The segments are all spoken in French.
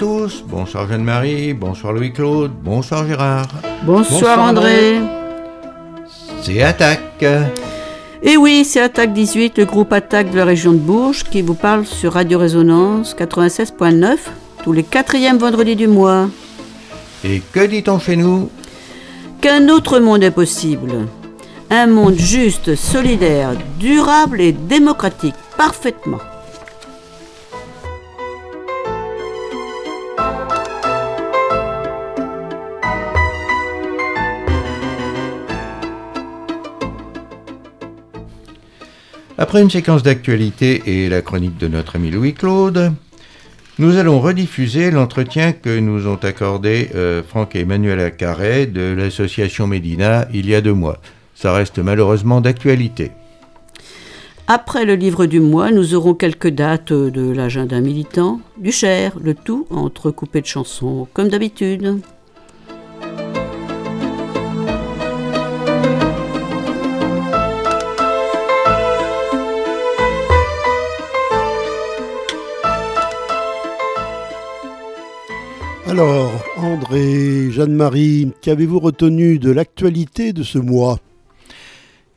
Bonsoir à tous, bonsoir Jeanne-Marie, bonsoir Louis-Claude, bonsoir Gérard. Bonsoir, André. C'est Attaque. Et oui, c'est Attaque 18, le groupe Attaque de la région de Bourges, qui vous parle sur Radio Résonance 96.9, tous les quatrièmes vendredis du mois. Et que dit-on chez nous? Qu'un autre monde est possible. Un monde juste, solidaire, durable et démocratique, parfaitement. Après une séquence d'actualité et la chronique de notre ami Louis-Claude, nous allons rediffuser l'entretien que nous ont accordé euh, Franck et Emmanuel Carré de l'association Médina il y a deux mois. Ça reste malheureusement d'actualité. Après le livre du mois, nous aurons quelques dates de l'agenda militant, du Cher, le tout entrecoupé de chansons, comme d'habitude. Alors, André, Jeanne-Marie, qu'avez-vous retenu de l'actualité de ce mois?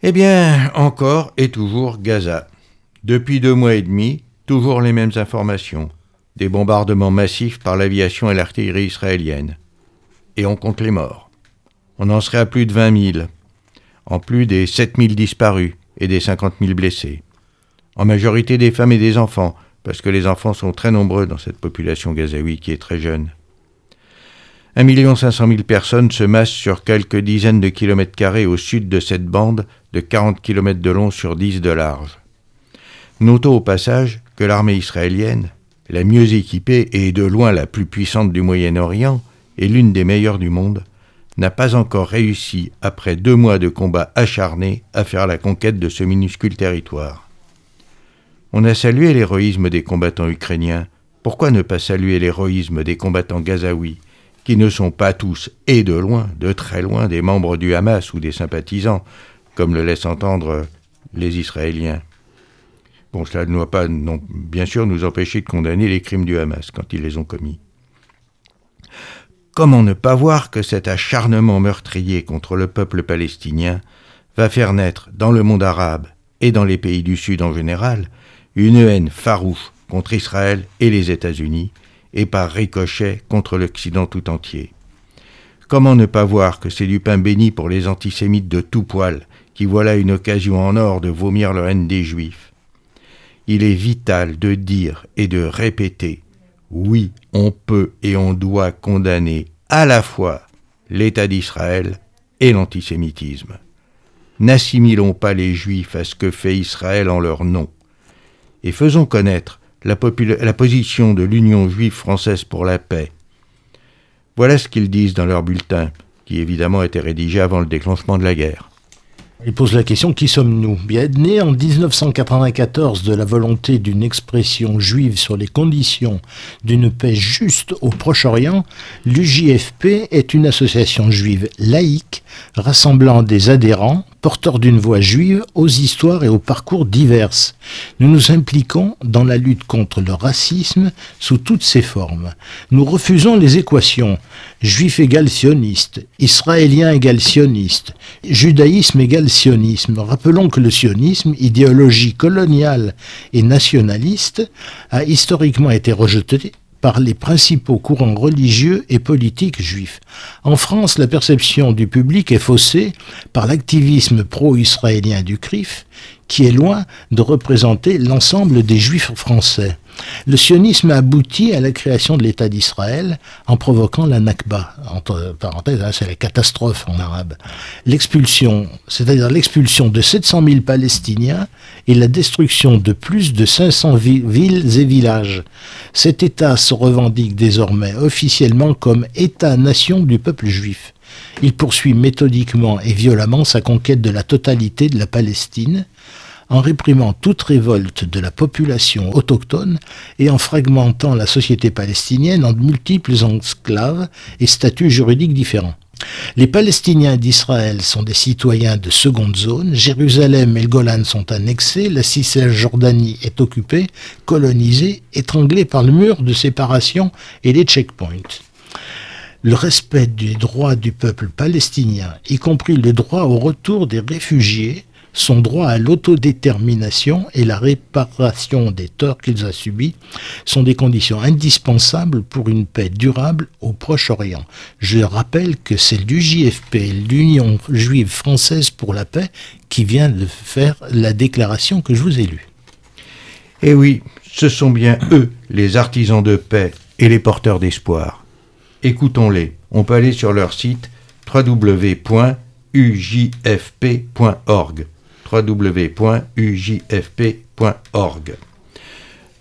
Eh bien, encore et toujours Gaza. Depuis deux mois et demi, toujours les mêmes informations. Des bombardements massifs par l'aviation et l'artillerie israélienne. Et on compte les morts. On en serait à plus de 20 000, en plus des 7 000 disparus et des 50 000 blessés. En majorité des femmes et des enfants, parce que les enfants sont très nombreux dans cette population gazaoui qui est très jeune. 1 500 000 personnes se massent sur quelques dizaines de kilomètres carrés au sud de cette bande de 40 km de long sur 10 de large. Notons au passage que l'armée israélienne, la mieux équipée et de loin la plus puissante du Moyen-Orient, et l'une des meilleures du monde, n'a pas encore réussi, après deux mois de combats acharnés, à faire la conquête de ce minuscule territoire. On a salué l'héroïsme des combattants ukrainiens, pourquoi ne pas saluer l'héroïsme des combattants gazaouis qui ne sont pas tous, et de loin, de très loin, des membres du Hamas ou des sympathisants, comme le laissent entendre les Israéliens. Bon, cela ne doit pas, non, bien sûr, nous empêcher de condamner les crimes du Hamas quand ils les ont commis. Comment ne pas voir que cet acharnement meurtrier contre le peuple palestinien va faire naître dans le monde arabe et dans les pays du Sud en général une haine farouche contre Israël et les États-Unis, et par ricochet contre l'Occident tout entier. Comment ne pas voir que c'est du pain béni pour les antisémites de tout poil, qui voilà une occasion en or de vomir leur haine des Juifs? Il est vital de dire et de répéter oui, on peut et on doit condamner à la fois l'État d'Israël et l'antisémitisme. N'assimilons pas les Juifs à ce que fait Israël en leur nom, et faisons connaître la, position de l'Union juive française pour la paix. Voilà ce qu'ils disent dans leur bulletin, qui évidemment a été rédigé avant le déclenchement de la guerre. Il pose la question qui sommes-nous? Né en 1994 de la volonté d'une expression juive sur les conditions d'une paix juste au Proche-Orient, l'UJFP est une association juive laïque rassemblant des adhérents porteurs d'une voix juive aux histoires et aux parcours diverses. Nous nous impliquons dans la lutte contre le racisme sous toutes ses formes. Nous refusons les équations juif égale sioniste, israélien égale sioniste, judaïsme égale sionisme. Rappelons que le sionisme, idéologie coloniale et nationaliste, a historiquement été rejeté par les principaux courants religieux et politiques juifs. En France, la perception du public est faussée par l'activisme pro-israélien du CRIF, qui est loin de représenter l'ensemble des juifs français. Le sionisme aboutit à la création de l'État d'Israël en provoquant la Nakba, entre parenthèses, hein, c'est la catastrophe en arabe. L'expulsion, c'est-à-dire l'expulsion de 700 000 Palestiniens et la destruction de plus de 500 villes et villages. Cet État se revendique désormais officiellement comme État-nation du peuple juif. Il poursuit méthodiquement et violemment sa conquête de la totalité de la Palestine, en réprimant toute révolte de la population autochtone et en fragmentant la société palestinienne en multiples enclaves et statuts juridiques différents. Les Palestiniens d'Israël sont des citoyens de seconde zone, Jérusalem et le Golan sont annexés, la Cisjordanie est occupée, colonisée, étranglée par le mur de séparation et les checkpoints. Le respect des droits du peuple palestinien, y compris le droit au retour des réfugiés, son droit à l'autodétermination et la réparation des torts qu'ils ont subis sont des conditions indispensables pour une paix durable au Proche-Orient. Je rappelle que c'est l'UJFP, l'Union juive française pour la paix, qui vient de faire la déclaration que je vous ai lue. Eh oui, ce sont bien eux, les artisans de paix et les porteurs d'espoir. Écoutons-les. On peut aller sur leur site www.ujfp.org www.ujfp.org.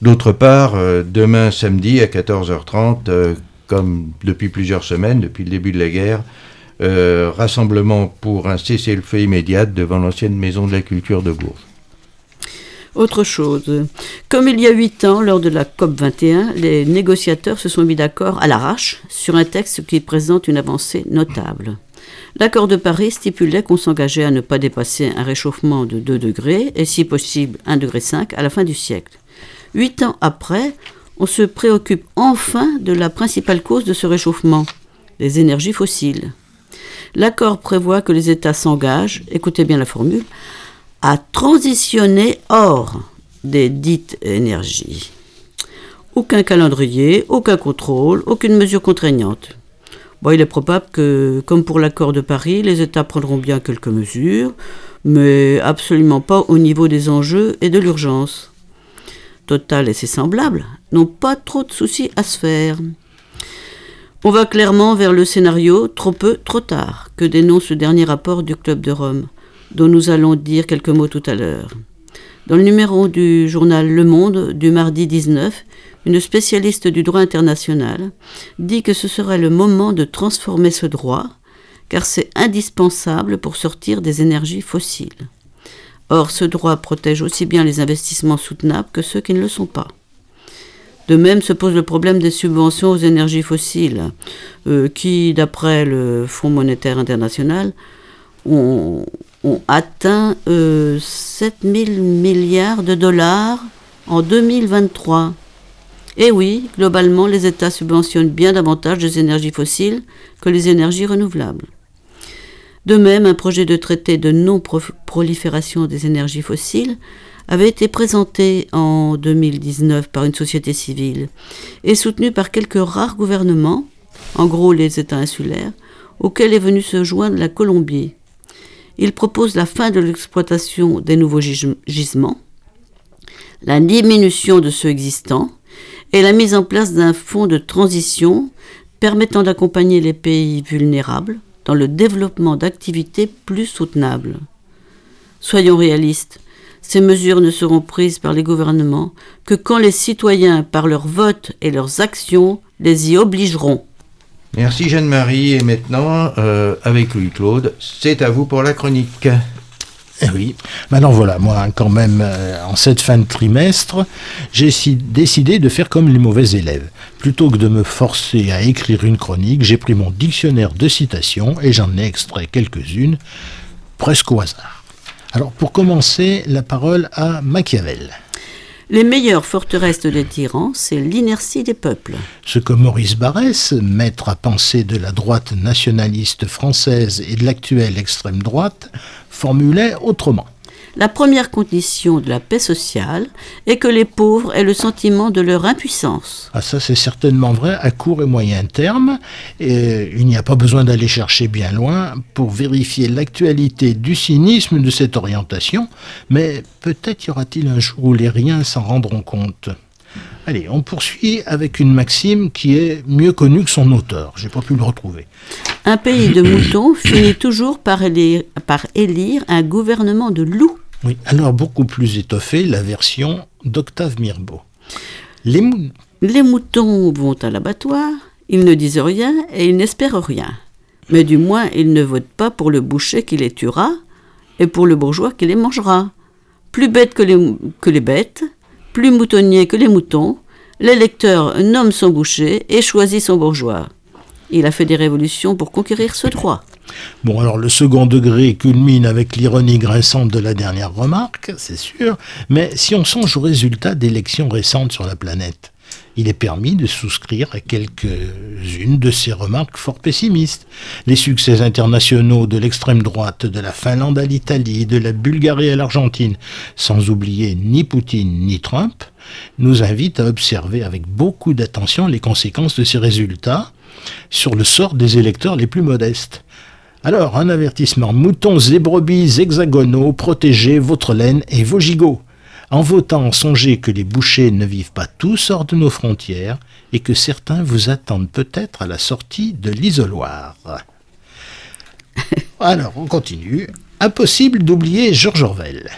D'autre part, euh, demain samedi à 14h30, euh, comme depuis plusieurs semaines, depuis le début de la guerre, euh, rassemblement pour un cessez-le-feu immédiat devant l'ancienne maison de la culture de Bourges. Autre chose, comme il y a huit ans, lors de la COP 21, les négociateurs se sont mis d'accord à l'arrache sur un texte qui présente une avancée notable. L'accord de Paris stipulait qu'on s'engageait à ne pas dépasser un réchauffement de 2 degrés et si possible 1,5 degré à la fin du siècle. Huit ans après, on se préoccupe enfin de la principale cause de ce réchauffement, les énergies fossiles. L'accord prévoit que les États s'engagent, écoutez bien la formule, à transitionner hors des dites énergies. Aucun calendrier, aucun contrôle, aucune mesure contraignante il est probable que, comme pour l'accord de Paris, les États prendront bien quelques mesures, mais absolument pas au niveau des enjeux et de l'urgence. Total et ses semblables n'ont pas trop de soucis à se faire. On va clairement vers le scénario trop peu, trop tard, que dénonce le dernier rapport du Club de Rome, dont nous allons dire quelques mots tout à l'heure. Dans le numéro du journal Le Monde du mardi 19, une spécialiste du droit international, dit que ce serait le moment de transformer ce droit, car c'est indispensable pour sortir des énergies fossiles. Or, ce droit protège aussi bien les investissements soutenables que ceux qui ne le sont pas. De même se pose le problème des subventions aux énergies fossiles, euh, qui, d'après le Fonds monétaire international, ont, atteint 7 euh, 000 milliards de dollars en 2023. Et eh oui, globalement, les États subventionnent bien davantage les énergies fossiles que les énergies renouvelables. De même, un projet de traité de non-prolifération des énergies fossiles avait été présenté en 2019 par une société civile et soutenu par quelques rares gouvernements, en gros les États insulaires, auxquels est venue se joindre la Colombie. Il propose la fin de l'exploitation des nouveaux gisements, la diminution de ceux existants, et la mise en place d'un fonds de transition permettant d'accompagner les pays vulnérables dans le développement d'activités plus soutenables. Soyons réalistes, ces mesures ne seront prises par les gouvernements que quand les citoyens, par leur vote et leurs actions, les y obligeront. Merci Jeanne-Marie. Et maintenant, euh, avec Louis-Claude, c'est à vous pour la chronique. Eh oui. Maintenant voilà, moi quand même, euh, en cette fin de trimestre, j'ai décidé de faire comme les mauvais élèves. Plutôt que de me forcer à écrire une chronique, j'ai pris mon dictionnaire de citations et j'en ai extrait quelques-unes, presque au hasard. Alors pour commencer, la parole à Machiavel. Les meilleures forteresses des tyrans, c'est l'inertie des peuples. Ce que Maurice Barrès, maître à penser de la droite nationaliste française et de l'actuelle extrême droite, formulait autrement. La première condition de la paix sociale est que les pauvres aient le sentiment de leur impuissance. Ah, ça, c'est certainement vrai à court et moyen terme. Et il n'y a pas besoin d'aller chercher bien loin pour vérifier l'actualité du cynisme de cette orientation, mais peut-être y aura-t-il un jour où les riens s'en rendront compte. Allez, on poursuit avec une maxime qui est mieux connue que son auteur. J'ai pas pu le retrouver. Un pays de moutons finit toujours par élire, par élire un gouvernement de loups. Oui, alors beaucoup plus étoffée, la version d'Octave Mirbeau. Les, moutons vont à l'abattoir, ils ne disent rien et ils n'espèrent rien. Mais du moins, ils ne votent pas pour le boucher qui les tuera et pour le bourgeois qui les mangera. Plus bêtes que les, bêtes, plus moutonnier que les moutons, l'électeur nomme son boucher et choisit son bourgeois. Il a fait des révolutions pour conquérir ce droit. Bon, alors le second degré culmine avec l'ironie grinçante de la dernière remarque, c'est sûr, mais si on songe aux résultats d'élections récentes sur la planète, il est permis de souscrire à quelques-unes de ces remarques fort pessimistes. Les succès internationaux de l'extrême droite, de la Finlande à l'Italie, de la Bulgarie à l'Argentine, sans oublier ni Poutine ni Trump, nous invitent à observer avec beaucoup d'attention les conséquences de ces résultats sur le sort des électeurs les plus modestes. Alors, un avertissement. Moutons et brebis hexagonaux, protégez votre laine et vos gigots. En votant, songez que les bouchers ne vivent pas tous hors de nos frontières et que certains vous attendent peut-être à la sortie de l'isoloir. Alors, on continue. Impossible d'oublier Georges Orwell.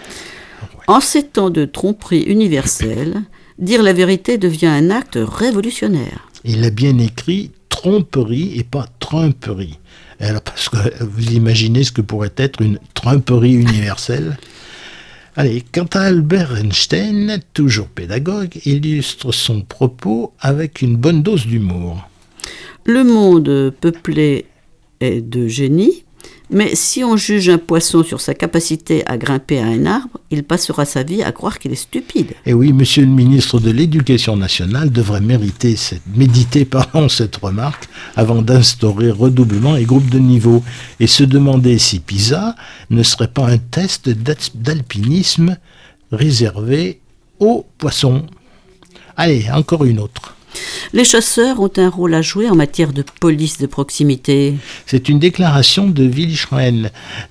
En ces temps de tromperie universelle, dire la vérité devient un acte révolutionnaire. Il a bien écrit tromperie et pas tromperie. Parce que vous imaginez ce que pourrait être une tromperie universelle Allez, quant à Albert Einstein, toujours pédagogue, illustre son propos avec une bonne dose d'humour. Le monde peuplé est de génie, mais si on juge un poisson sur sa capacité à grimper à un arbre, il passera sa vie à croire qu'il est stupide. Et oui, monsieur le ministre de l'Éducation nationale devrait mériter cette, méditer cette remarque avant d'instaurer redoublement et groupe de niveau et se demander si PISA ne serait pas un test d'alpinisme réservé aux poissons. Allez, encore une autre. Les chasseurs ont un rôle à jouer en matière de police de proximité. C'est une déclaration de Willy Schrein,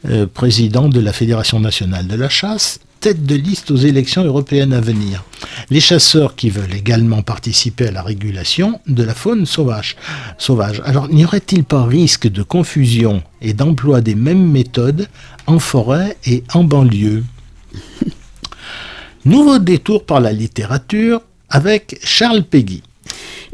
euh, président de la Fédération nationale de la chasse, tête de liste aux élections européennes à venir. Les chasseurs qui veulent également participer à la régulation de la faune sauvage. sauvage. Alors, n'y aurait-il pas risque de confusion et d'emploi des mêmes méthodes en forêt et en banlieue? Nouveau détour par la littérature avec Charles Peggy.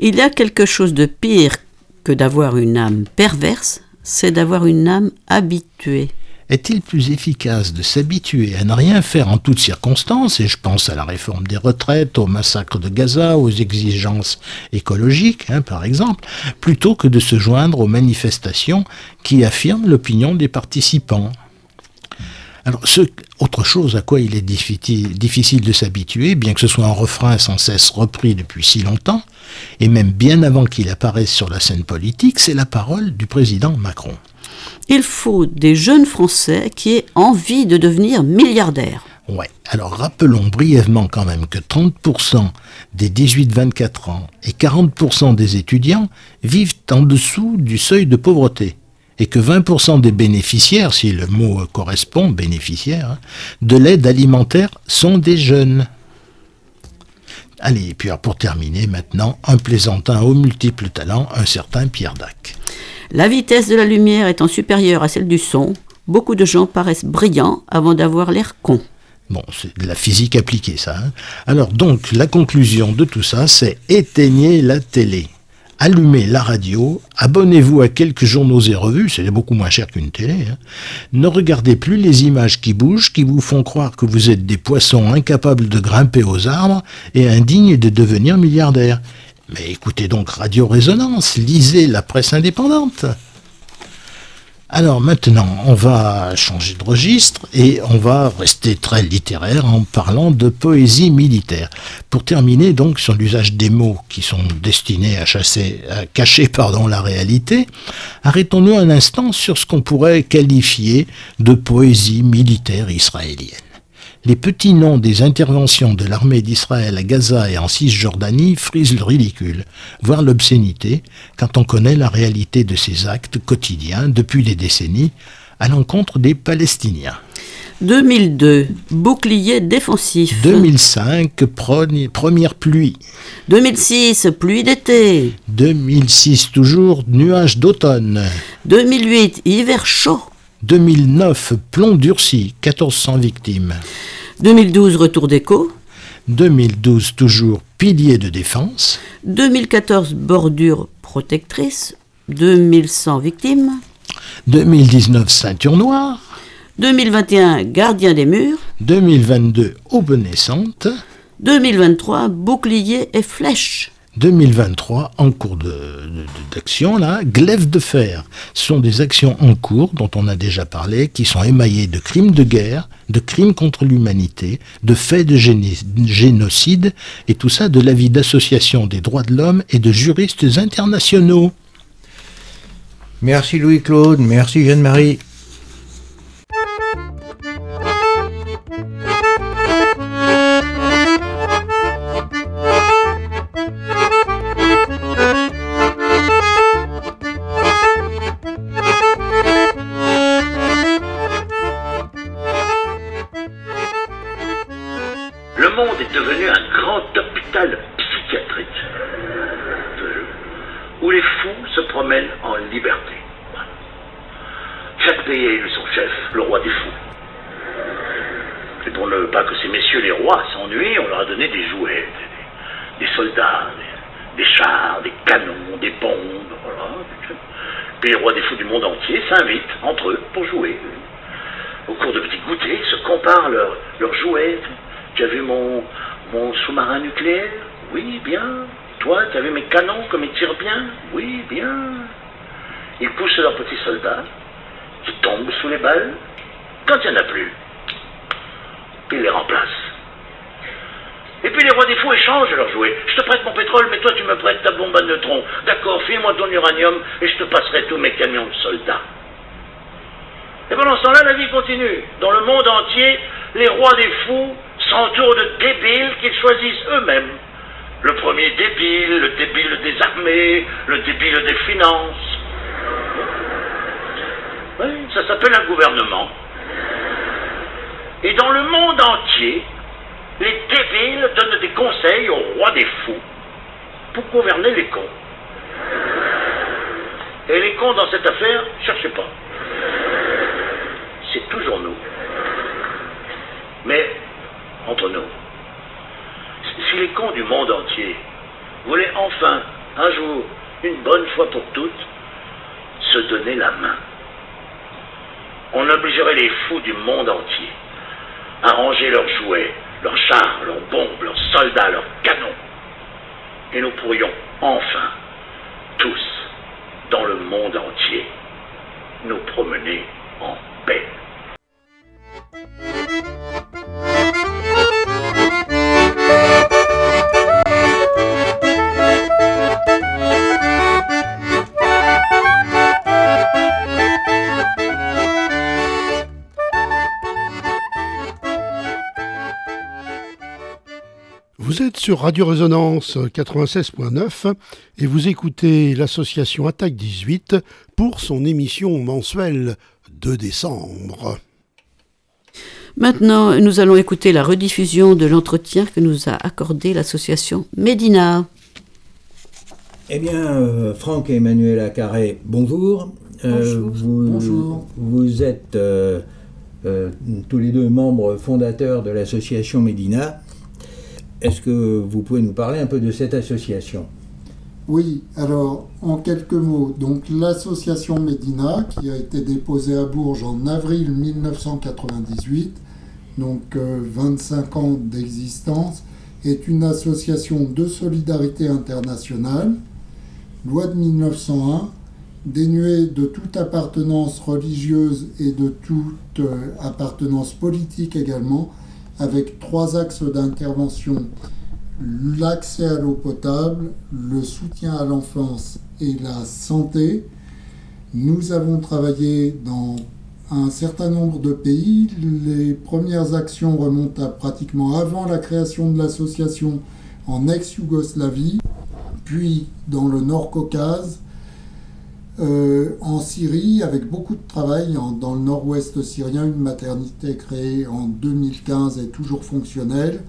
Il y a quelque chose de pire que d'avoir une âme perverse, c'est d'avoir une âme habituée. Est-il plus efficace de s'habituer à ne rien faire en toutes circonstances, et je pense à la réforme des retraites, au massacre de Gaza, aux exigences écologiques, hein, par exemple, plutôt que de se joindre aux manifestations qui affirment l'opinion des participants? Alors, autre chose à quoi il est difficile de s'habituer, bien que ce soit un refrain sans cesse repris depuis si longtemps, et même bien avant qu'il apparaisse sur la scène politique, c'est la parole du président Macron. Il faut des jeunes Français qui aient envie de devenir milliardaires. Ouais, alors rappelons brièvement quand même que 30% des 18-24 ans et 40% des étudiants vivent en dessous du seuil de pauvreté et que 20% des bénéficiaires, si le mot correspond, bénéficiaires, de l'aide alimentaire sont des jeunes. Allez, et puis pour terminer maintenant, un plaisantin aux multiples talents, un certain Pierre Dac. La vitesse de la lumière étant supérieure à celle du son, beaucoup de gens paraissent brillants avant d'avoir l'air cons. Bon, c'est de la physique appliquée ça. Hein. Alors donc, la conclusion de tout ça, c'est éteignez la télé allumez la radio, abonnez-vous à quelques journaux et revues, c'est beaucoup moins cher qu'une télé. Hein. Ne regardez plus les images qui bougent, qui vous font croire que vous êtes des poissons incapables de grimper aux arbres et indignes de devenir milliardaires. Mais écoutez donc Radio Résonance, lisez la presse indépendante. Alors maintenant, on va changer de registre et on va rester très littéraire en parlant de poésie militaire. Pour terminer donc sur l'usage des mots qui sont destinés à, chasser, à cacher pardon, la réalité, arrêtons-nous un instant sur ce qu'on pourrait qualifier de poésie militaire israélienne les petits noms des interventions de l'armée d'Israël à Gaza et en Cisjordanie frisent le ridicule, voire l'obscénité, quand on connaît la réalité de ces actes quotidiens depuis des décennies à l'encontre des Palestiniens. 2002, bouclier défensif. 2005, première pluie. 2006, pluie d'été. 2006, toujours nuage d'automne. 2008, hiver chaud. 2009, plomb durci, 1400 victimes. 2012, retour d'écho. 2012, toujours pilier de défense. 2014, bordure protectrice. 2100 victimes. 2019, ceinture noire. 2021, gardien des murs. 2022, aube naissante. 2023, bouclier et flèche. 2023 en cours d'action, là, glaive de fer. Ce sont des actions en cours dont on a déjà parlé, qui sont émaillées de crimes de guerre, de crimes contre l'humanité, de faits de génocide, et tout ça de l'avis d'associations des droits de l'homme et de juristes internationaux. Merci Louis-Claude, merci Jeanne-Marie. s'invitent entre eux pour jouer. Au cours de petits goûters, se comparent leurs jouets. Tu as vu mon, sous-marin nucléaire? Oui, bien. Toi, tu as vu mes canons comme ils tirent bien? Oui, bien. Ils poussent leurs petits soldats, qui tombent sous les balles. Quand il n'y en a plus, ils les remplacent. Et puis les rois des fous échangent leurs jouets. Je te prête mon pétrole, mais toi tu me prêtes ta bombe à neutrons. D'accord, file-moi ton uranium et je te passerai tous mes camions de soldats. Et pendant ce temps-là, la vie continue. Dans le monde entier, les rois des fous s'entourent de débiles qu'ils choisissent eux-mêmes. Le premier débile, le débile des armées, le débile des finances. Oui, ça s'appelle un gouvernement. Et dans le monde entier, les débiles donnent des conseils au roi des fous pour gouverner les cons. Et les cons dans cette affaire, cherchez pas c'est toujours nous. Mais, entre nous, si les cons du monde entier voulaient enfin, un jour, une bonne fois pour toutes, se donner la main, on obligerait les fous du monde entier à ranger leurs jouets, leurs chars, leurs bombes, leurs soldats, leurs canons. Et nous pourrions enfin, tous, dans le monde entier, nous promener en sur Radio Résonance 96.9 et vous écoutez l'association Attaque 18 pour son émission mensuelle de décembre. Maintenant, nous allons écouter la rediffusion de l'entretien que nous a accordé l'association Médina. Eh bien, euh, Franck et Emmanuel Carré, bonjour. Euh, bonjour. Vous, êtes euh, tous les deux membres fondateurs de l'association Médina. Est-ce que vous pouvez nous parler un peu de cette association? Oui, alors en quelques mots, donc l'association Médina, qui a été déposée à Bourges en avril 1998, donc 25 euh, ans d'existence, est une association de solidarité internationale, loi de 1901, dénuée de toute appartenance religieuse et de toute euh, appartenance politique également, avec trois axes d'intervention. L'accès à l'eau potable, le soutien à l'enfance et la santé. Nous avons travaillé dans un certain nombre de pays. Les premières actions remontent à pratiquement avant la création de l'association en ex-Yougoslavie, puis dans le Nord-Caucase, euh, en Syrie, avec beaucoup de travail dans le nord-ouest syrien, une maternité créée en 2015 est toujours fonctionnelle.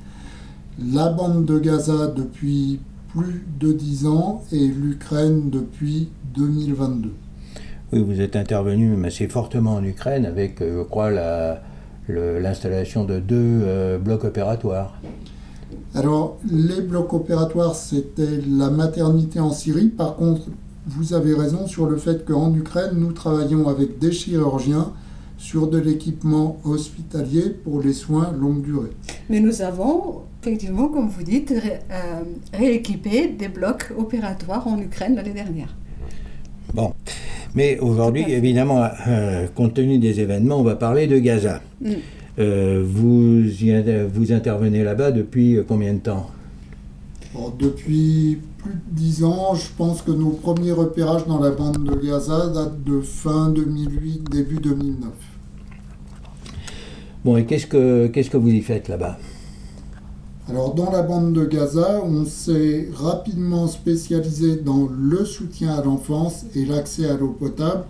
La bande de Gaza depuis plus de 10 ans et l'Ukraine depuis 2022. Oui, vous êtes intervenu assez fortement en Ukraine avec, euh, je crois, l'installation de deux euh, blocs opératoires. Alors, les blocs opératoires, c'était la maternité en Syrie. Par contre, vous avez raison sur le fait qu'en Ukraine, nous travaillons avec des chirurgiens sur de l'équipement hospitalier pour les soins longue durée. Mais nous avons, effectivement, comme vous dites, euh, rééquipé des blocs opératoires en Ukraine l'année dernière. Bon. Mais aujourd'hui, évidemment, euh, compte tenu des événements, on va parler de Gaza. Mm. Euh, vous, vous intervenez là-bas depuis combien de temps? Depuis plus de 10 ans. Je pense que nos premiers repérages dans la bande de Gaza datent de fin 2008, début 2009. Bon, et qu'est-ce que, vous y faites là-bas alors dans la bande de Gaza, on s'est rapidement spécialisé dans le soutien à l'enfance et l'accès à l'eau potable.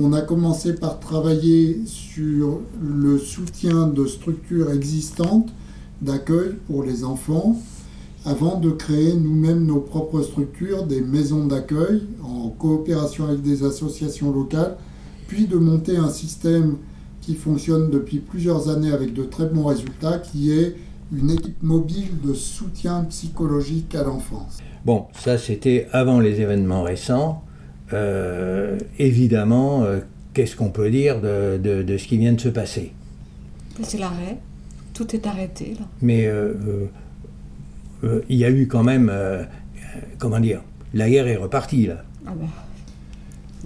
On a commencé par travailler sur le soutien de structures existantes d'accueil pour les enfants, avant de créer nous-mêmes nos propres structures, des maisons d'accueil en coopération avec des associations locales, puis de monter un système qui fonctionne depuis plusieurs années avec de très bons résultats, qui est une équipe mobile de soutien psychologique à l'enfance. Bon, ça c'était avant les événements récents. Euh, évidemment, euh, qu'est-ce qu'on peut dire de, de, ce qui vient de se passer? C'est l'arrêt. Tout est arrêté. Là. Mais euh, il y a eu quand même, comment dire, la guerre est repartie là. Ah ben.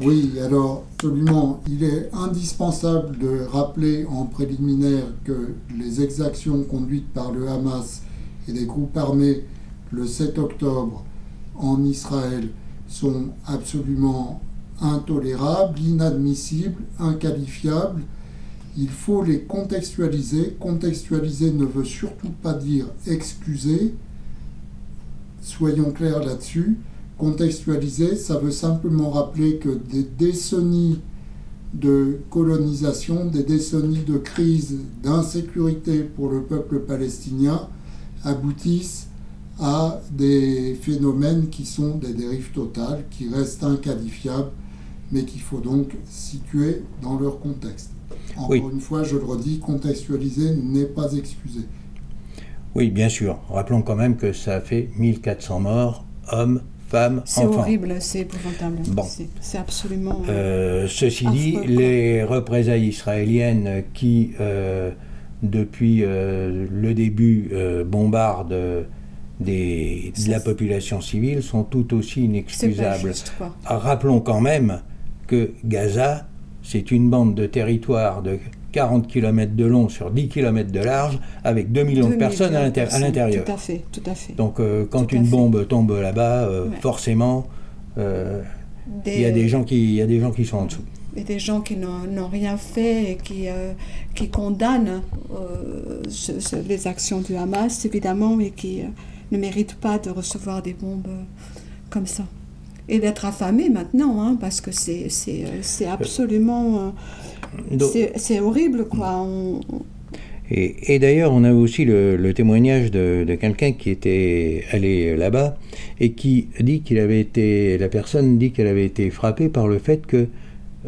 Oui, alors absolument, il est indispensable de rappeler en préliminaire que les exactions conduites par le Hamas et les groupes armés le 7 octobre en Israël sont absolument intolérables, inadmissibles, inqualifiables. Il faut les contextualiser. Contextualiser ne veut surtout pas dire excuser. Soyons clairs là-dessus. Contextualiser, ça veut simplement rappeler que des décennies de colonisation, des décennies de crise, d'insécurité pour le peuple palestinien aboutissent à des phénomènes qui sont des dérives totales, qui restent inqualifiables, mais qu'il faut donc situer dans leur contexte. Encore une fois, je le redis, contextualiser n'est pas excusé. Oui, bien sûr. Rappelons quand même que ça a fait 1400 morts, hommes, c'est horrible, c'est épouvantable. C'est absolument. Euh, ceci dit, les représailles israéliennes qui, euh, depuis euh, le début, bombardent des, de la population civile sont tout aussi inexcusables. Rappelons quand même que Gaza, c'est une bande de territoire de 40 km de long sur 10 km de large, avec 2 millions de personnes à l'intérieur. Tout à fait, tout à fait. Donc euh, quand une bombe tombe là-bas, euh, forcément, euh, il y, a des gens qui, y a des gens qui sont en dessous. Et des gens qui n'ont rien fait et qui, qui condamnent les actions du Hamas, évidemment, et qui ne méritent pas de recevoir des bombes comme ça. Et d'être affamés maintenant, hein, parce que c'est absolument c'est horrible, quoi. Et, d'ailleurs, on a aussi le, témoignage de, quelqu'un qui était allé là-bas et qui dit qu'il avait été, la personne dit qu'elle avait été frappée par le fait que,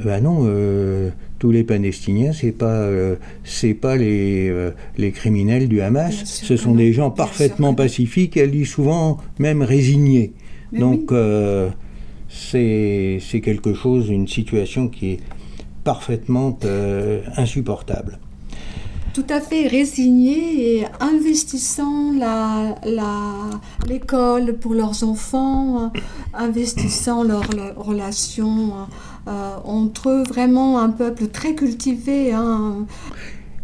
ben non, euh, tous les Palestiniens, c'est pas, euh, c'est pas les, euh, les criminels du Hamas, ce sont des gens parfaitement pacifiques, elle dit souvent même résignés. Donc, c'est quelque chose, une situation qui est parfaitement euh, insupportable. Tout à fait résigné et investissant l'école la, pour leurs enfants, investissant leurs relations euh, entre eux, vraiment un peuple très cultivé. Hein.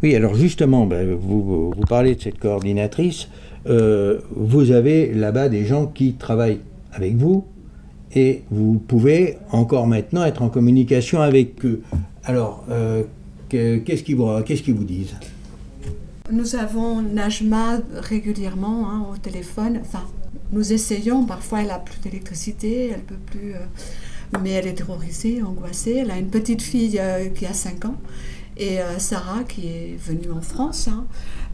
Oui, alors justement, ben, vous, vous, parlez de cette coordinatrice. Euh, vous avez là-bas des gens qui travaillent avec vous et vous pouvez encore maintenant être en communication avec eux. Alors, euh, qu'est-ce qu'ils vous, disent? Nous avons Najma régulièrement hein, au téléphone. Enfin, nous essayons. Parfois, elle n'a plus d'électricité, elle peut plus. Euh, mais elle est terrorisée, angoissée. Elle a une petite fille euh, qui a 5 ans. Et Sarah, qui est venue en France, hein,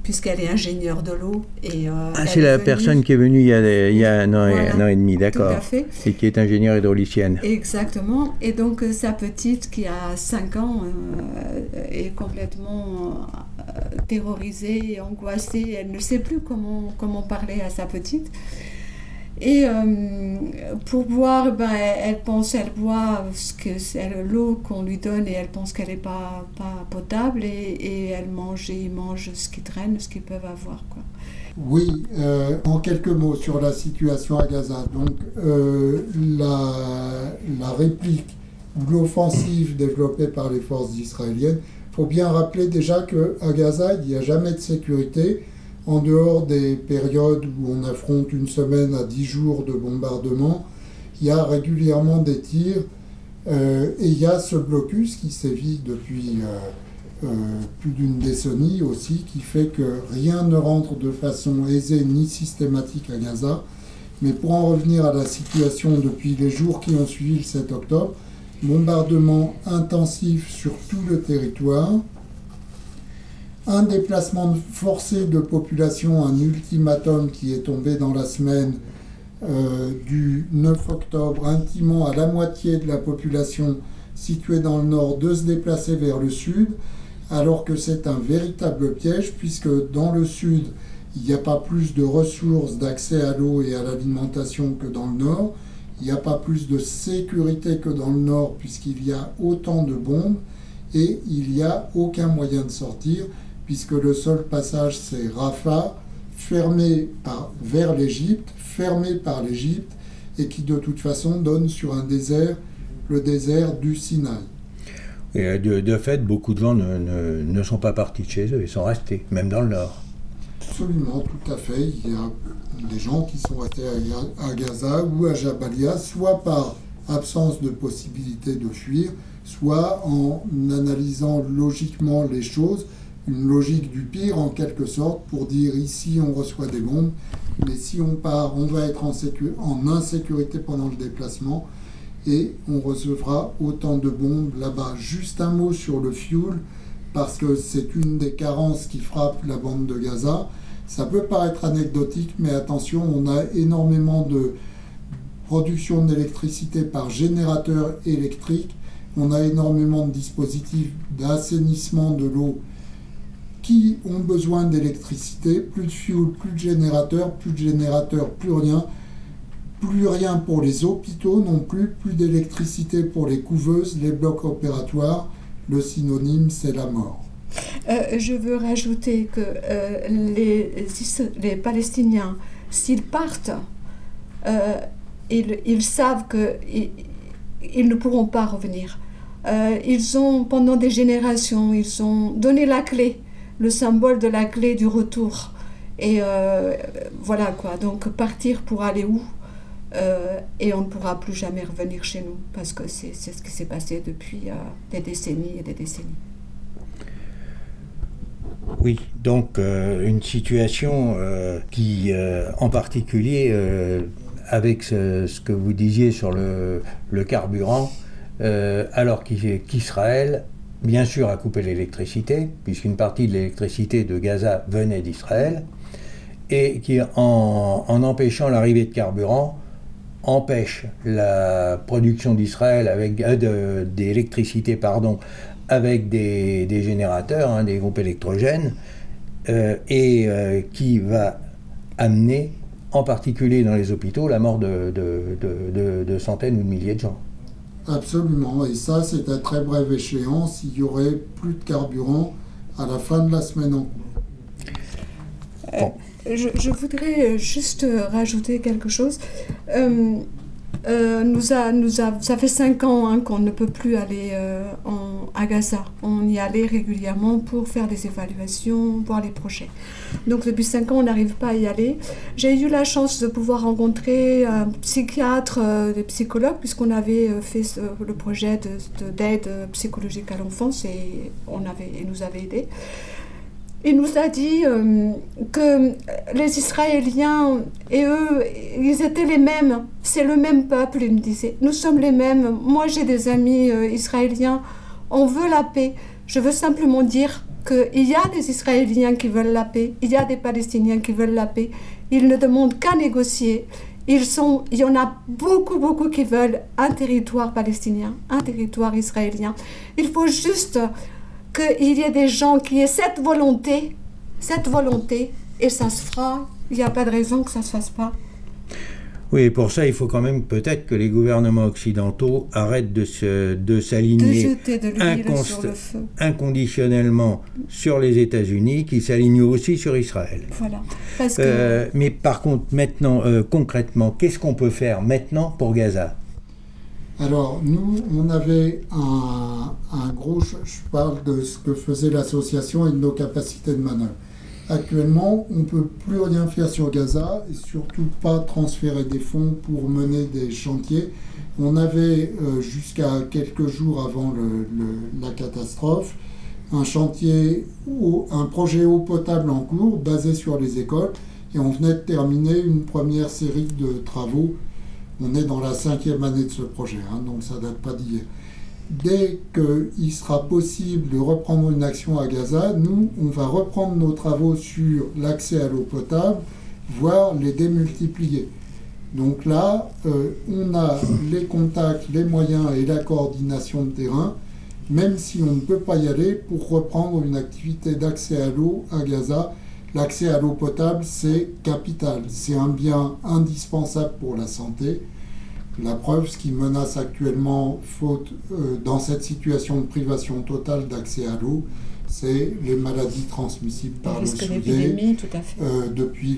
puisqu'elle est ingénieure de l'eau. Et, euh, ah, c'est la personne qui est venue il y a, il y a un, an, un, an, et demi, d'accord. Tout à fait. Et qui est ingénieure hydraulicienne. Exactement. Et donc euh, sa petite, qui a 5 ans, euh, est complètement terrorisée, angoissée. Elle ne sait plus comment, comment parler à sa petite. Et pour boire, ben, elle, pense, elle boit ce que c'est l'eau qu'on lui donne et elle pense qu'elle n'est pas, pas potable et, elle mange et ils mangent ce qui traîne, ce qu'ils peuvent avoir. Quoi. Oui, en quelques mots sur la situation à Gaza. Donc la, la réplique l'offensive développée par les forces israéliennes. Il faut bien rappeler déjà qu'à Gaza, il n'y a jamais de sécurité en dehors des périodes où on affronte une semaine à dix jours de bombardement. Il y a régulièrement des tirs euh, et il y a ce blocus qui sévit depuis euh, euh, plus d'une décennie aussi, qui fait que rien ne rentre de façon aisée ni systématique à Gaza. Mais pour en revenir à la situation depuis les jours qui ont suivi le 7 octobre, bombardement intensif sur tout le territoire, un déplacement forcé de population, un ultimatum qui est tombé dans la semaine euh, du 9 octobre, intimant à la moitié de la population située dans le nord de se déplacer vers le sud, alors que c'est un véritable piège, puisque dans le sud, il n'y a pas plus de ressources d'accès à l'eau et à l'alimentation que dans le nord. Il n'y a pas plus de sécurité que dans le nord puisqu'il y a autant de bombes et il n'y a aucun moyen de sortir puisque le seul passage c'est Rafah, fermé par, vers l'Égypte, fermé par l'Égypte et qui de toute façon donne sur un désert, le désert du Sinaï. Et de, fait, beaucoup de gens ne, ne sont pas partis de chez eux, ils sont restés, même dans le nord. Absolument, tout à fait. Il y a des gens qui sont restés à Gaza ou à Jabalia, soit par absence de possibilité de fuir, soit en analysant logiquement les choses, une logique du pire en quelque sorte, pour dire ici on reçoit des bombes, mais si on part, on va être en, insécurité pendant le déplacement et on recevra autant de bombes là-bas. Juste un mot sur le fuel, parce que c'est une des carences qui frappe la bande de Gaza. Ça peut paraître anecdotique, mais attention, on a énormément de production d'électricité par générateur électrique. On a énormément de dispositifs d'assainissement de l'eau qui ont besoin d'électricité. Plus de fuel, plus de générateurs, plus de générateurs, plus rien. Plus rien pour les hôpitaux non plus, plus d'électricité pour les couveuses, les blocs opératoires. Le synonyme, c'est la mort. Euh, je veux rajouter que euh, les, les, Palestiniens, s'ils partent, euh, ils, ils, savent qu'ils ils ne pourront pas revenir. ils ont, pendant des générations, ils ont donné la clé, le symbole de la clé du retour. Et voilà quoi, donc partir pour aller où et on ne pourra plus jamais revenir chez nous parce que c'est ce qui s'est passé depuis des décennies et des décennies. Oui, donc euh, une situation euh, qui, euh, en particulier, avec ce, que vous disiez sur le, carburant, alors qu'Israël, bien sûr, a coupé l'électricité, puisqu'une partie de l'électricité de Gaza venait d'Israël, et qui, en, empêchant l'arrivée de carburant, empêche la production d'Israël avec d'électricité pardon avec des, générateurs, hein, des groupes électrogènes, euh, et euh, qui va amener, en particulier dans les hôpitaux, la mort de, centaines ou de milliers de gens. Absolument, et ça c'est à très brève échéance, il y aurait plus de carburant à la fin de la semaine en cours. Je, voudrais juste rajouter quelque chose. Euh, nous a, nous a, ça fait cinq ans hein, qu'on ne peut plus aller euh, à Gaza. On y allait régulièrement pour faire des évaluations, voir les projets. Donc depuis cinq ans, on n'arrive pas à y aller. J'ai eu la chance de pouvoir rencontrer un psychiatre, euh, des psychologues, puisqu'on avait fait le projet d'aide de, psychologique à l'enfance et nous avait aidés il nous a dit euh, que les Israéliens et eux, ils étaient les mêmes. C'est le même peuple, il me disait. Nous sommes les mêmes. Moi, j'ai des amis euh, israéliens. On veut la paix. Je veux simplement dire qu'il y a des Israéliens qui veulent la paix. Il y a des Palestiniens qui veulent la paix. Ils ne demandent qu'à négocier. Ils sont, il y en a beaucoup, beaucoup qui veulent un territoire palestinien, un territoire israélien. Il faut juste qu'il y ait des gens qui aient cette volonté, cette volonté, et ça se fera. Il n'y a pas de raison que ça ne se fasse pas. Oui, pour ça, il faut quand même peut-être que les gouvernements occidentaux arrêtent de, se, de s'aligner inconditionnellement sur les États-Unis, qui s'alignent aussi sur Israël. Voilà. Euh, mais par contre, maintenant, euh, concrètement, qu'est-ce qu'on peut faire maintenant pour Gaza? Alors, nous, on avait un, gros. Je parle de ce que faisait l'association et de nos capacités de manœuvre. Actuellement, on ne peut plus rien faire sur Gaza et surtout pas transférer des fonds pour mener des chantiers. On avait euh, jusqu'à quelques jours avant la catastrophe un chantier, un projet eau potable en cours basé sur les écoles et on venait de terminer une première série de travaux. On est dans la cinquième année de ce projet, hein, donc ça date pas d'hier dès qu'il sera possible de reprendre une action à Gaza, nous, on va reprendre nos travaux sur l'accès à l'eau potable, voire les démultiplier. Donc là, euh, on a les contacts, les moyens et la coordination de terrain, même si on ne peut pas y aller pour reprendre une activité d'accès à l'eau à Gaza. L'accès à l'eau potable, c'est capital, c'est un bien indispensable pour la santé. La preuve, ce qui menace actuellement, faute euh, dans cette situation de privation totale d'accès à l'eau, c'est les maladies transmissibles par le souillé, euh, depuis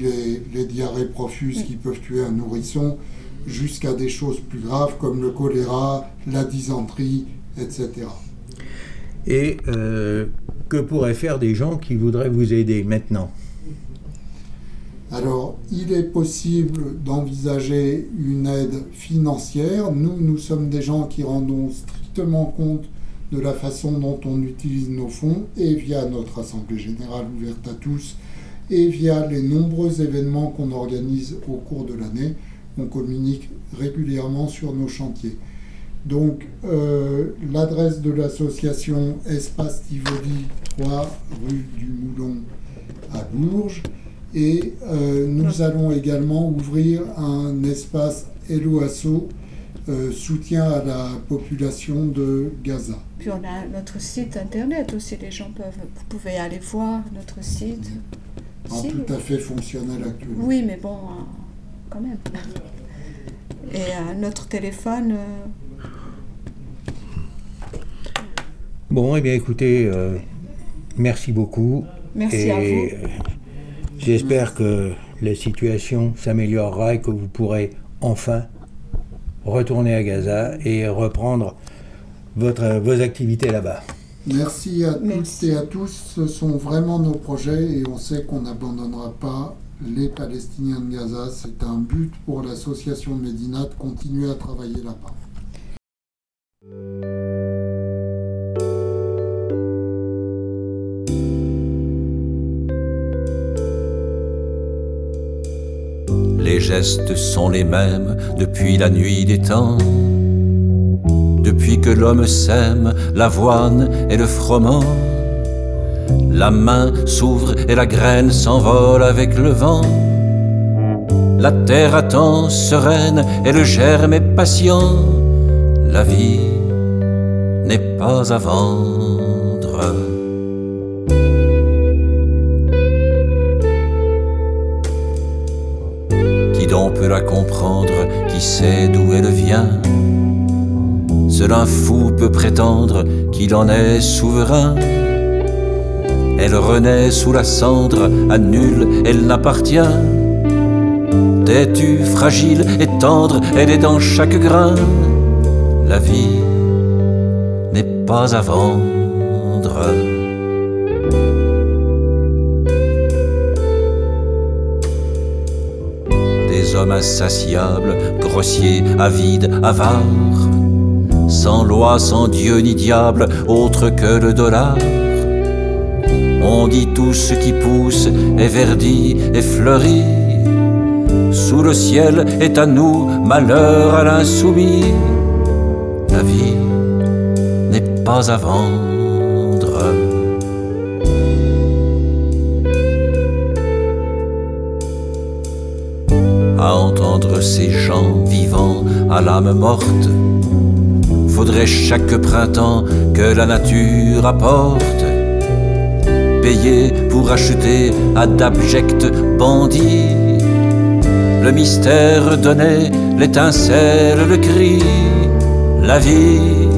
les, diarrhées profuses qui peuvent tuer un nourrisson, jusqu'à des choses plus graves comme le choléra, la dysenterie, etc. Et euh, que pourraient faire des gens qui voudraient vous aider maintenant? Alors, il est possible d'envisager une aide financière. Nous, nous sommes des gens qui rendons strictement compte de la façon dont on utilise nos fonds et via notre Assemblée générale ouverte à tous et via les nombreux événements qu'on organise au cours de l'année. On communique régulièrement sur nos chantiers. Donc, euh, l'adresse de l'association Espace Tivoli 3 rue du Moulon à Bourges. Et euh, nous allons également ouvrir un espace Eloasso, euh, soutien à la population de Gaza. Puis on a notre site internet aussi, les gens peuvent, vous pouvez aller voir notre site. En tout à fait fonctionnel actuellement. Oui, mais bon, euh, quand même. Et notre téléphone. Bon, eh bien écoutez, merci beaucoup. Merci à vous. J'espère que la situation s'améliorera et que vous pourrez enfin retourner à Gaza et reprendre votre, vos activités là-bas. Merci à toutes et à tous. Ce sont vraiment nos projets et on sait qu'on n'abandonnera pas les Palestiniens de Gaza. C'est un but pour l'association Médina de continuer à travailler là-bas. Les gestes sont les mêmes depuis la nuit des temps. Depuis que l'homme sème l'avoine et le froment, la main s'ouvre et la graine s'envole avec le vent. La terre attend sereine et le germe est patient. La vie n'est pas à vendre. La comprendre, qui sait d'où elle vient. Seul un fou peut prétendre qu'il en est souverain. Elle renaît sous la cendre, à nul elle n'appartient. Têtue, fragile et tendre, elle est dans chaque grain. La vie n'est pas à vendre. Hommes insatiables, grossiers, avides, avares, sans loi, sans Dieu ni diable, autre que le dollar. On dit tout ce qui pousse est verdi et fleuri. Sous le ciel est à nous malheur à l'insoumis. La vie n'est pas vendre. Ces gens vivants à l'âme morte. Faudrait chaque printemps que la nature apporte, payer pour acheter à d'abjects bandits. le mystère donnait l'étincelle, le cri. La vie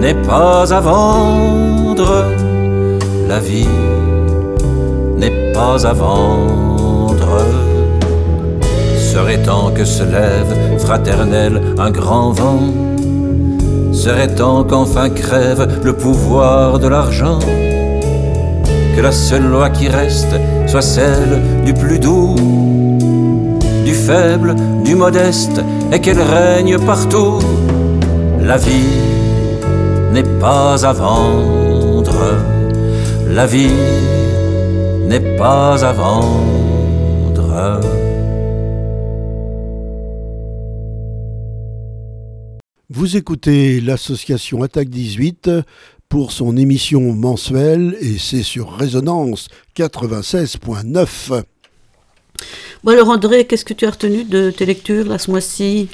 n'est pas à vendre, la vie n'est pas à vendre. Serait temps que se lève, fraternel, un grand vent. Serait temps qu'enfin crève le pouvoir de l'argent. Que la seule loi qui reste soit celle du plus doux, du faible, du modeste, et qu'elle règne partout. La vie n'est pas à vendre, la vie n'est pas à vendre. Vous écoutez l'association Attaque 18 pour son émission mensuelle et c'est sur Résonance 96.9. Bon alors André, qu'est-ce que tu as retenu de tes lectures là ce mois-ci?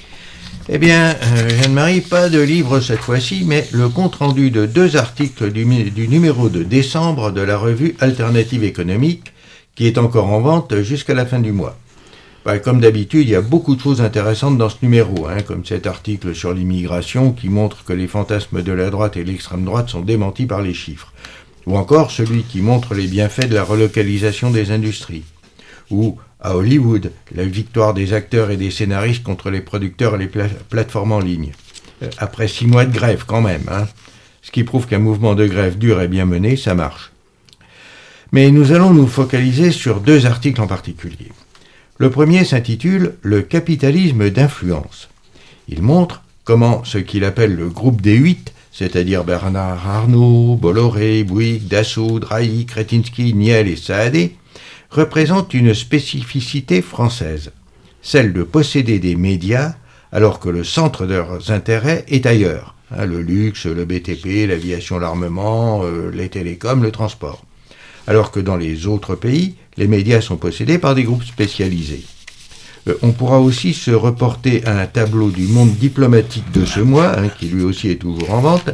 Eh bien, euh, Jeanne-Marie, pas de livre cette fois-ci, mais le compte-rendu de deux articles du, du numéro de décembre de la revue Alternative économique, qui est encore en vente jusqu'à la fin du mois. Bah, comme d'habitude, il y a beaucoup de choses intéressantes dans ce numéro, hein, comme cet article sur l'immigration qui montre que les fantasmes de la droite et l'extrême droite sont démentis par les chiffres, ou encore celui qui montre les bienfaits de la relocalisation des industries, ou à Hollywood, la victoire des acteurs et des scénaristes contre les producteurs et les pla plateformes en ligne. Euh, après six mois de grève quand même, hein, ce qui prouve qu'un mouvement de grève dur et bien mené, ça marche. Mais nous allons nous focaliser sur deux articles en particulier. Le premier s'intitule Le capitalisme d'influence. Il montre comment ce qu'il appelle le groupe des huit, c'est-à-dire Bernard Arnault, Bolloré, Bouygues, Dassault, Drahi, Kretinsky, Niel et Saadé, représente une spécificité française, celle de posséder des médias alors que le centre de leurs intérêts est ailleurs, hein, le luxe, le BTP, l'aviation, l'armement, euh, les télécoms, le transport. Alors que dans les autres pays, les médias sont possédés par des groupes spécialisés. Euh, on pourra aussi se reporter à un tableau du monde diplomatique de ce mois, hein, qui lui aussi est toujours en vente,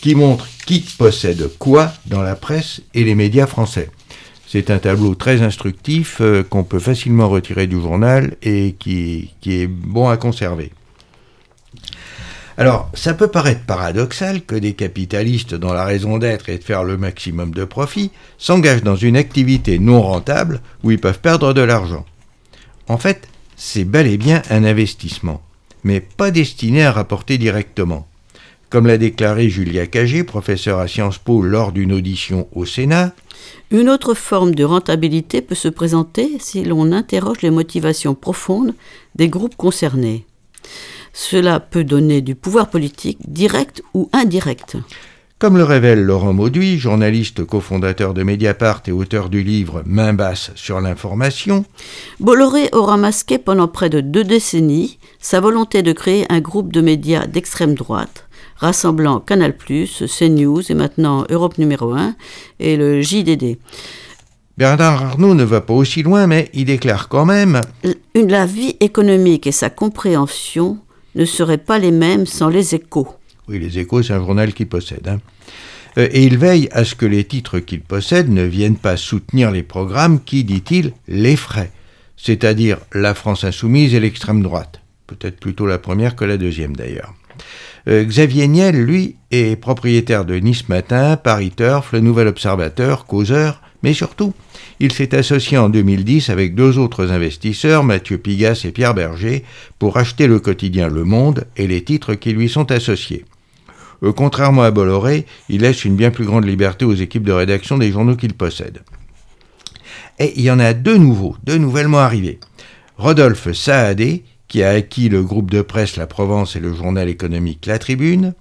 qui montre qui possède quoi dans la presse et les médias français. C'est un tableau très instructif euh, qu'on peut facilement retirer du journal et qui, qui est bon à conserver. Alors, ça peut paraître paradoxal que des capitalistes dont la raison d'être est de faire le maximum de profit s'engagent dans une activité non rentable où ils peuvent perdre de l'argent. En fait, c'est bel et bien un investissement, mais pas destiné à rapporter directement. Comme l'a déclaré Julia Cagé, professeur à Sciences Po lors d'une audition au Sénat, une autre forme de rentabilité peut se présenter si l'on interroge les motivations profondes des groupes concernés. Cela peut donner du pouvoir politique direct ou indirect. Comme le révèle Laurent Mauduit, journaliste cofondateur de Mediapart et auteur du livre Main basse sur l'information, Bolloré aura masqué pendant près de deux décennies sa volonté de créer un groupe de médias d'extrême droite, rassemblant Canal+, CNews et maintenant Europe numéro 1 et le JDD. Bernard Arnault ne va pas aussi loin, mais il déclare quand même La vie économique et sa compréhension ne seraient pas les mêmes sans les échos. Oui, les échos, c'est un journal qu'il possède. Hein. Euh, et il veille à ce que les titres qu'il possède ne viennent pas soutenir les programmes qui, dit-il, les c'est-à-dire la France insoumise et l'extrême droite. Peut-être plutôt la première que la deuxième d'ailleurs. Euh, Xavier Niel, lui, est propriétaire de Nice Matin, Paris Turf, Le Nouvel Observateur, Causeur, mais surtout, il s'est associé en 2010 avec deux autres investisseurs, Mathieu Pigas et Pierre Berger, pour acheter le quotidien Le Monde et les titres qui lui sont associés. Euh, contrairement à Bolloré, il laisse une bien plus grande liberté aux équipes de rédaction des journaux qu'il possède. Et il y en a deux nouveaux, deux nouvellement arrivés. Rodolphe Saadé, qui a acquis le groupe de presse La Provence et le journal économique La Tribune,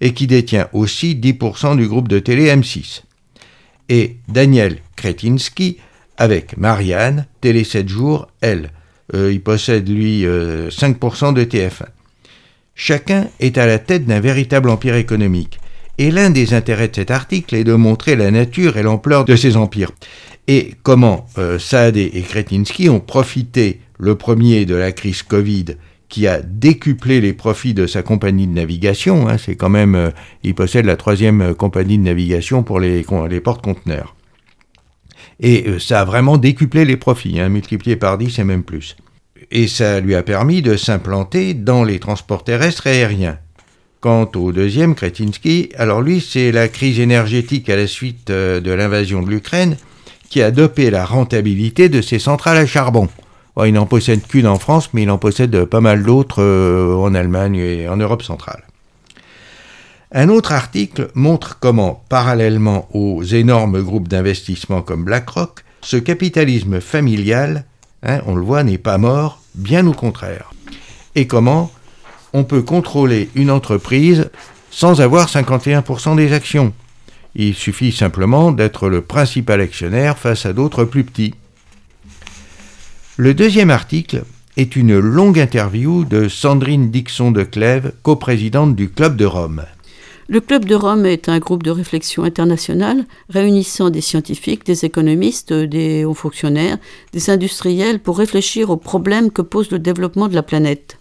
et qui détient aussi 10% du groupe de télé M6. Et Daniel Kretinsky avec Marianne, Télé 7 jours, elle. Euh, il possède, lui, 5% euh, de TF1. Chacun est à la tête d'un véritable empire économique. Et l'un des intérêts de cet article est de montrer la nature et l'ampleur de ces empires. Et comment euh, Saadé et Kretinsky ont profité, le premier de la crise Covid, qui a décuplé les profits de sa compagnie de navigation. Hein, c'est quand même, euh, il possède la troisième compagnie de navigation pour les, les porte-conteneurs. Et euh, ça a vraiment décuplé les profits, hein, multiplié par 10 et même plus. et ça lui a permis de s'implanter dans les transports terrestres et aériens. Quant au deuxième, Kretinsky, alors lui, c'est la crise énergétique à la suite euh, de l'invasion de l'Ukraine qui a dopé la rentabilité de ses centrales à charbon. Il n'en possède qu'une en France, mais il en possède pas mal d'autres euh, en Allemagne et en Europe centrale. Un autre article montre comment, parallèlement aux énormes groupes d'investissement comme BlackRock, ce capitalisme familial, hein, on le voit, n'est pas mort, bien au contraire. Et comment on peut contrôler une entreprise sans avoir 51% des actions. Il suffit simplement d'être le principal actionnaire face à d'autres plus petits. Le deuxième article est une longue interview de Sandrine Dixon de Clèves, coprésidente du Club de Rome. Le Club de Rome est un groupe de réflexion international réunissant des scientifiques, des économistes, des hauts fonctionnaires, des industriels pour réfléchir aux problèmes que pose le développement de la planète.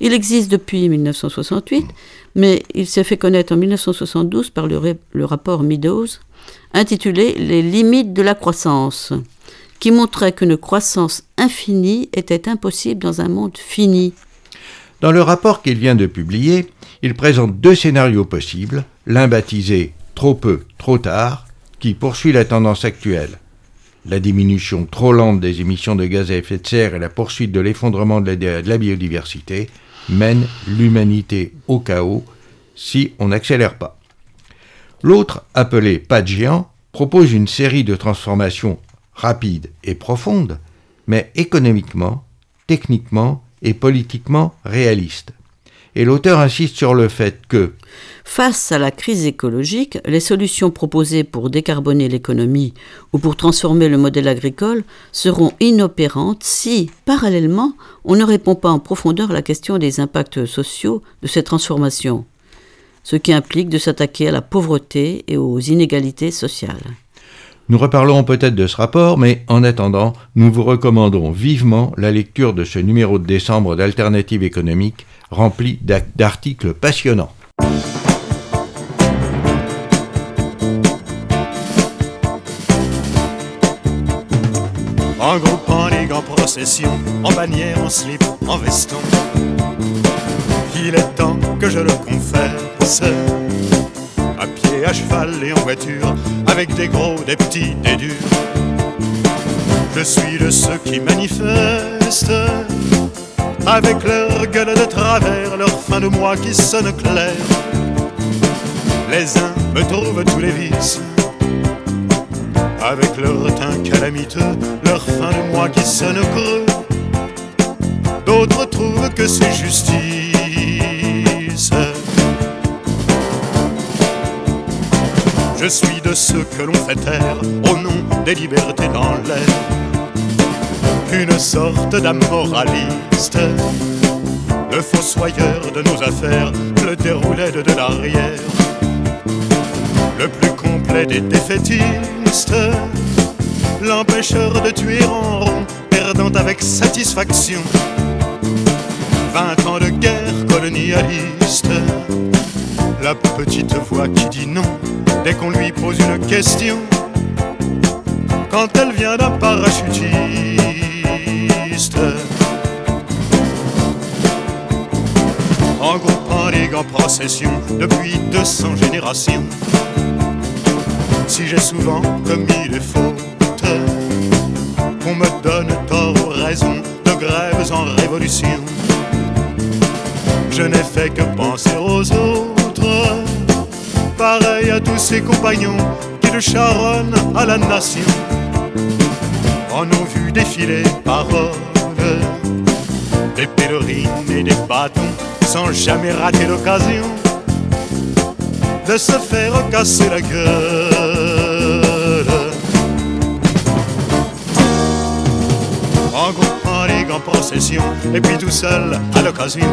Il existe depuis 1968, mais il s'est fait connaître en 1972 par le, le rapport Meadows, intitulé Les limites de la croissance, qui montrait qu'une croissance infinie était impossible dans un monde fini. Dans le rapport qu'il vient de publier, il présente deux scénarios possibles, l'un baptisé trop peu, trop tard, qui poursuit la tendance actuelle. La diminution trop lente des émissions de gaz à effet de serre et la poursuite de l'effondrement de, la biodiversité mènent l'humanité au chaos si on n'accélère pas. L'autre, appelé pas de géant, propose une série de transformations rapides et profondes, mais économiquement, techniquement et politiquement réalistes. Et l'auteur insiste sur le fait que Face à la crise écologique, les solutions proposées pour décarboner l'économie ou pour transformer le modèle agricole seront inopérantes si, parallèlement, on ne répond pas en profondeur à la question des impacts sociaux de ces transformations, ce qui implique de s'attaquer à la pauvreté et aux inégalités sociales. Nous reparlerons peut-être de ce rapport, mais en attendant, nous vous recommandons vivement la lecture de ce numéro de décembre d'Alternative économique rempli d'articles passionnants. En groupe, en ligue, en procession, en bannière, en slip, en veston. Il est temps que je le confesse. À pied, à cheval et en voiture, avec des gros, des petits, des durs. Je suis de ceux qui manifestent avec leur gueule de travers, leur fin de mois qui sonne clair. Les uns me trouvent tous les vices, avec leur teint calamiteux, leur fin de mois qui sonne creux. D'autres trouvent que c'est justice. Je suis de ceux que l'on fait taire au nom des libertés dans l'air. Une sorte d'amoraliste, le fossoyeur de nos affaires, le déroulé de l'arrière, le plus complet des défaitistes, l'empêcheur de tuer en rond, perdant avec satisfaction. Vingt ans de guerre colonialiste, la petite voix qui dit non dès qu'on lui pose une question, quand elle vient d'un parachutiste. En en ligue, en procession, depuis 200 générations. Si j'ai souvent commis des fautes, qu'on me donne tort ou raison de grèves en révolution. Je n'ai fait que penser aux autres, pareil à tous ces compagnons qui le charonnent à la nation. En ont vu défiler paroles des pèlerines et des bâtons sans jamais rater l'occasion de se faire casser la gueule. En groupe, en ligue, en procession, et puis tout seul à l'occasion,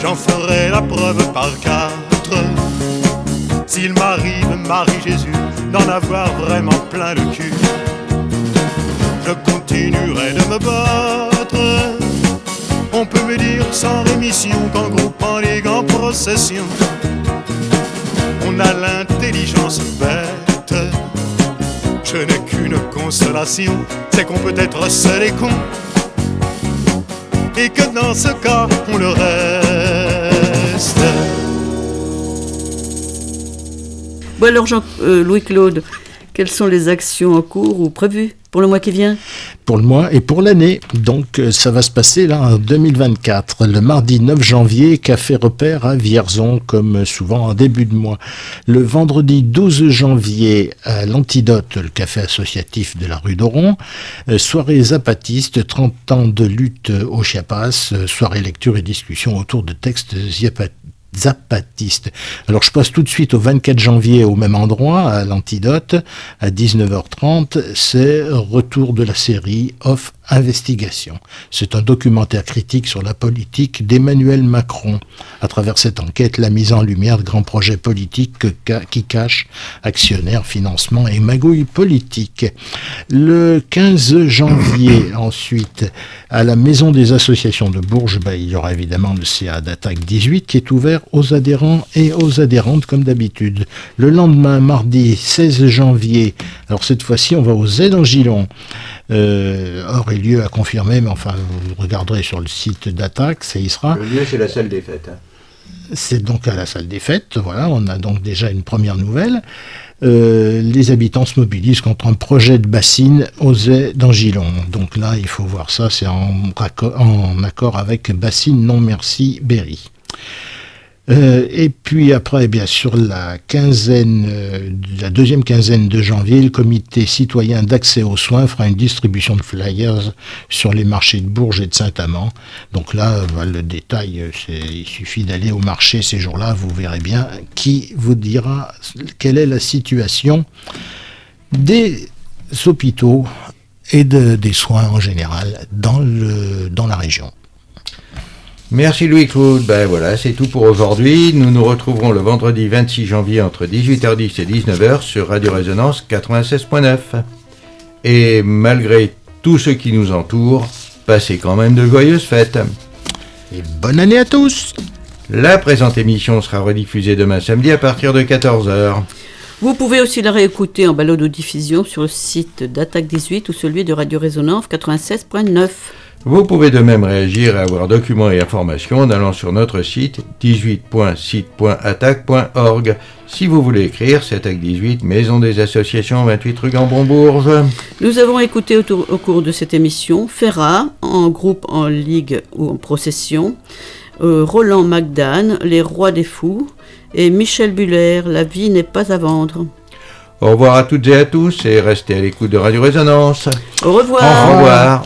j'en ferai la preuve par S'il m'arrive, Marie Jésus, d'en avoir vraiment plein le cul je continuerai de me battre. On peut me dire sans rémission qu'en groupe, en ligue, en procession, on a l'intelligence bête. Je n'ai qu'une consolation, c'est qu'on peut être seul et con, et que dans ce cas, on le reste. Bon alors Jean, euh, Louis-Claude, quelles sont les actions en cours ou prévues pour le mois qui vient? Pour le mois et pour l'année. Donc euh, ça va se passer là en 2024, le mardi 9 janvier, café repère à Vierzon, comme souvent en début de mois. Le vendredi 12 janvier, à l'Antidote, le café associatif de la rue d'Oron. Euh, soirée zapatiste, 30 ans de lutte au Chiapas, soirée lecture et discussion autour de textes zapatiste. Alors je passe tout de suite au 24 janvier au même endroit, à l'Antidote, à 19h30. C'est retour de la série Off Investigation. C'est un documentaire critique sur la politique d'Emmanuel Macron. À travers cette enquête, la mise en lumière de grands projets politiques qui cachent actionnaires, financement et magouilles politiques. Le 15 janvier, ensuite, à la Maison des associations de Bourges, ben, il y aura évidemment le CA d'Attaque 18 qui est ouvert aux adhérents et aux adhérentes comme d'habitude. Le lendemain, mardi 16 janvier, alors cette fois-ci, on va aux Z en Gilon. Euh, et lieu à confirmer, mais enfin, vous regarderez sur le site d'attaque, ça y sera. Le lieu, c'est la salle des fêtes. Hein. C'est donc à la salle des fêtes, voilà, on a donc déjà une première nouvelle. Euh, les habitants se mobilisent contre un projet de bassine osé d'Angilon. Donc là, il faut voir ça, c'est en, en, accord avec Bassine Non Merci Berry. Euh, et puis après, bien sur la quinzaine, euh, la deuxième quinzaine de janvier, le comité citoyen d'accès aux soins fera une distribution de flyers sur les marchés de Bourges et de Saint-Amand. Donc là, euh, le détail, il suffit d'aller au marché ces jours-là, vous verrez bien qui vous dira quelle est la situation des hôpitaux et des soins en général dans la région. Merci Louis-Claude. Ben voilà, c'est tout pour aujourd'hui. Nous nous retrouverons le vendredi 26 janvier entre 18h10 et 19h sur Radio Résonance 96.9. Et malgré tout ce qui nous entoure, passez quand même de joyeuses fêtes. Et bonne année à tous La présente émission sera rediffusée demain samedi à partir de 14h. Vous pouvez aussi la réécouter en balade de diffusion sur le site d'Attaque 18 ou celui de Radio Résonance 96.9. Vous pouvez de même réagir et avoir documents et informations en allant sur notre site 18.site.attaque.org. Si vous voulez écrire, c'est Attaque 18, Maison des Associations 28 rue Gambon-Bourges. Nous avons écouté au, au, cours de cette émission Ferrat, en groupe, en ligue ou en procession, euh, Roland Magdan, Les Rois des Fous, et Michel Buller, La vie n'est pas à vendre. Au revoir à toutes et à tous et restez à l'écoute de Radio Résonance. Au revoir. Au revoir.